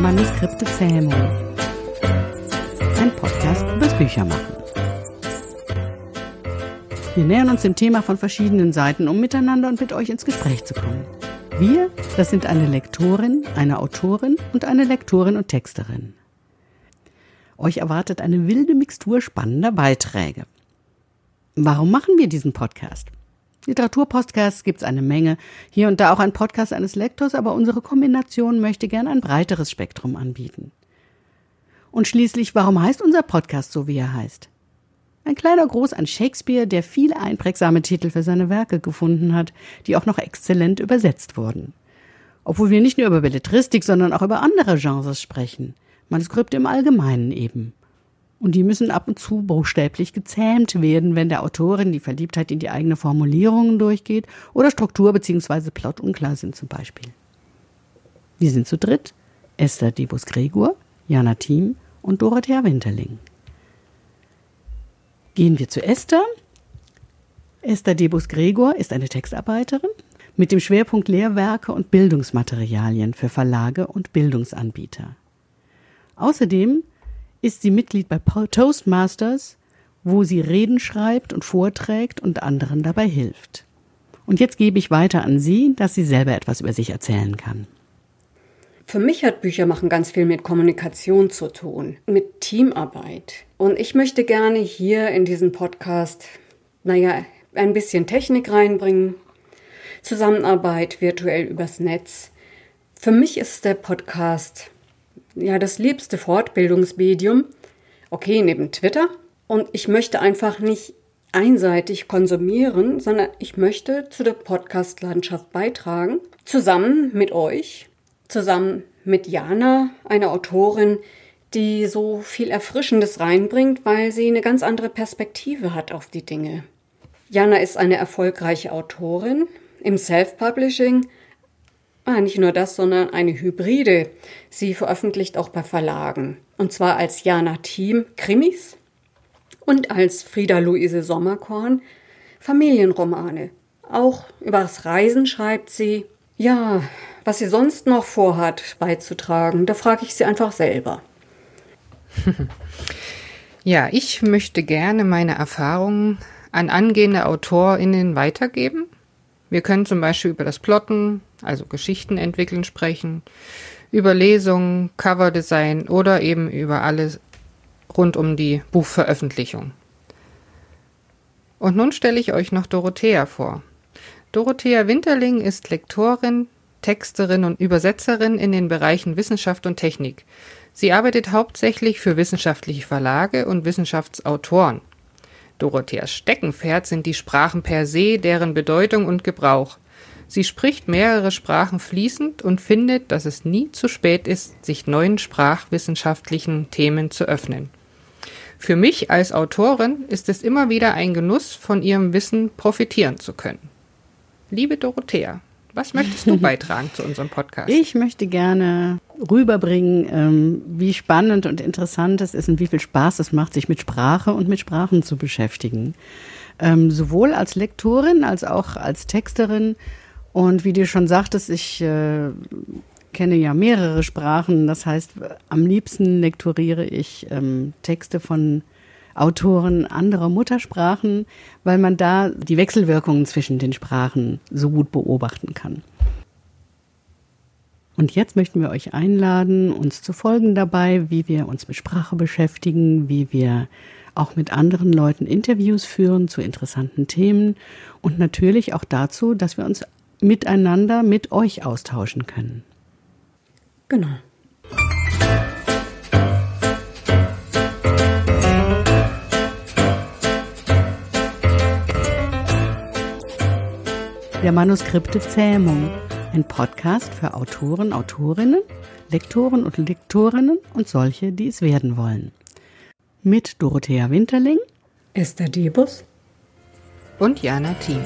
Manuskripte Zähmung. Ein Podcast übers Büchermachen. Wir nähern uns dem Thema von verschiedenen Seiten, um miteinander und mit euch ins Gespräch zu kommen. Wir, das sind eine Lektorin, eine Autorin und eine Lektorin und Texterin. Euch erwartet eine wilde Mixtur spannender Beiträge. Warum machen wir diesen Podcast? Literaturpodcasts gibt es eine Menge, hier und da auch ein Podcast eines Lektors, aber unsere Kombination möchte gern ein breiteres Spektrum anbieten. Und schließlich, warum heißt unser Podcast so, wie er heißt? Ein kleiner Gruß an Shakespeare, der viele einprägsame Titel für seine Werke gefunden hat, die auch noch exzellent übersetzt wurden. Obwohl wir nicht nur über Belletristik, sondern auch über andere Genres sprechen. Manuskripte im Allgemeinen eben. Und die müssen ab und zu buchstäblich gezähmt werden, wenn der Autorin die Verliebtheit in die eigene Formulierungen durchgeht oder Struktur bzw. Plot unklar sind zum Beispiel. Wir sind zu dritt. Esther Debus Gregor, Jana Thiem und Dorothea Winterling. Gehen wir zu Esther. Esther Debus Gregor ist eine Textarbeiterin mit dem Schwerpunkt Lehrwerke und Bildungsmaterialien für Verlage und Bildungsanbieter. Außerdem ist sie Mitglied bei Toastmasters, wo sie Reden schreibt und vorträgt und anderen dabei hilft. Und jetzt gebe ich weiter an Sie, dass sie selber etwas über sich erzählen kann. Für mich hat Büchermachen ganz viel mit Kommunikation zu tun, mit Teamarbeit. Und ich möchte gerne hier in diesen Podcast, naja, ein bisschen Technik reinbringen, Zusammenarbeit virtuell übers Netz. Für mich ist der Podcast ja das liebste Fortbildungsmedium. Okay, neben Twitter. Und ich möchte einfach nicht einseitig konsumieren, sondern ich möchte zu der Podcast-Landschaft beitragen. Zusammen mit euch, zusammen mit Jana, einer Autorin, die so viel Erfrischendes reinbringt, weil sie eine ganz andere Perspektive hat auf die Dinge. Jana ist eine erfolgreiche Autorin im Self-Publishing Ah, nicht nur das, sondern eine Hybride. Sie veröffentlicht auch bei Verlagen. Und zwar als Jana Thiem Krimis und als Frieda Luise Sommerkorn Familienromane. Auch übers Reisen schreibt sie. Ja, was sie sonst noch vorhat beizutragen, da frage ich sie einfach selber. ja, ich möchte gerne meine Erfahrungen an angehende AutorInnen weitergeben. Wir können zum Beispiel über das Plotten, also Geschichten entwickeln, sprechen, über Lesungen, Coverdesign oder eben über alles rund um die Buchveröffentlichung. Und nun stelle ich euch noch Dorothea vor. Dorothea Winterling ist Lektorin, Texterin und Übersetzerin in den Bereichen Wissenschaft und Technik. Sie arbeitet hauptsächlich für wissenschaftliche Verlage und Wissenschaftsautoren. Dorotheas Steckenpferd sind die Sprachen per se, deren Bedeutung und Gebrauch. Sie spricht mehrere Sprachen fließend und findet, dass es nie zu spät ist, sich neuen sprachwissenschaftlichen Themen zu öffnen. Für mich als Autorin ist es immer wieder ein Genuss, von ihrem Wissen profitieren zu können. Liebe Dorothea, was möchtest du beitragen zu unserem Podcast? Ich möchte gerne rüberbringen, ähm, wie spannend und interessant es ist und wie viel Spaß es macht, sich mit Sprache und mit Sprachen zu beschäftigen. Ähm, sowohl als Lektorin als auch als Texterin und wie du schon sagtest, ich äh, kenne ja mehrere Sprachen. Das heißt, am liebsten lektoriere ich ähm, Texte von Autoren anderer Muttersprachen, weil man da die Wechselwirkungen zwischen den Sprachen so gut beobachten kann. Und jetzt möchten wir euch einladen, uns zu folgen dabei, wie wir uns mit Sprache beschäftigen, wie wir auch mit anderen Leuten Interviews führen zu interessanten Themen und natürlich auch dazu, dass wir uns miteinander mit euch austauschen können. Genau. Der Manuskripte Zähmung, ein Podcast für Autoren, Autorinnen, Lektoren und Lektorinnen und solche, die es werden wollen. Mit Dorothea Winterling, Esther Debus und Jana Thiem.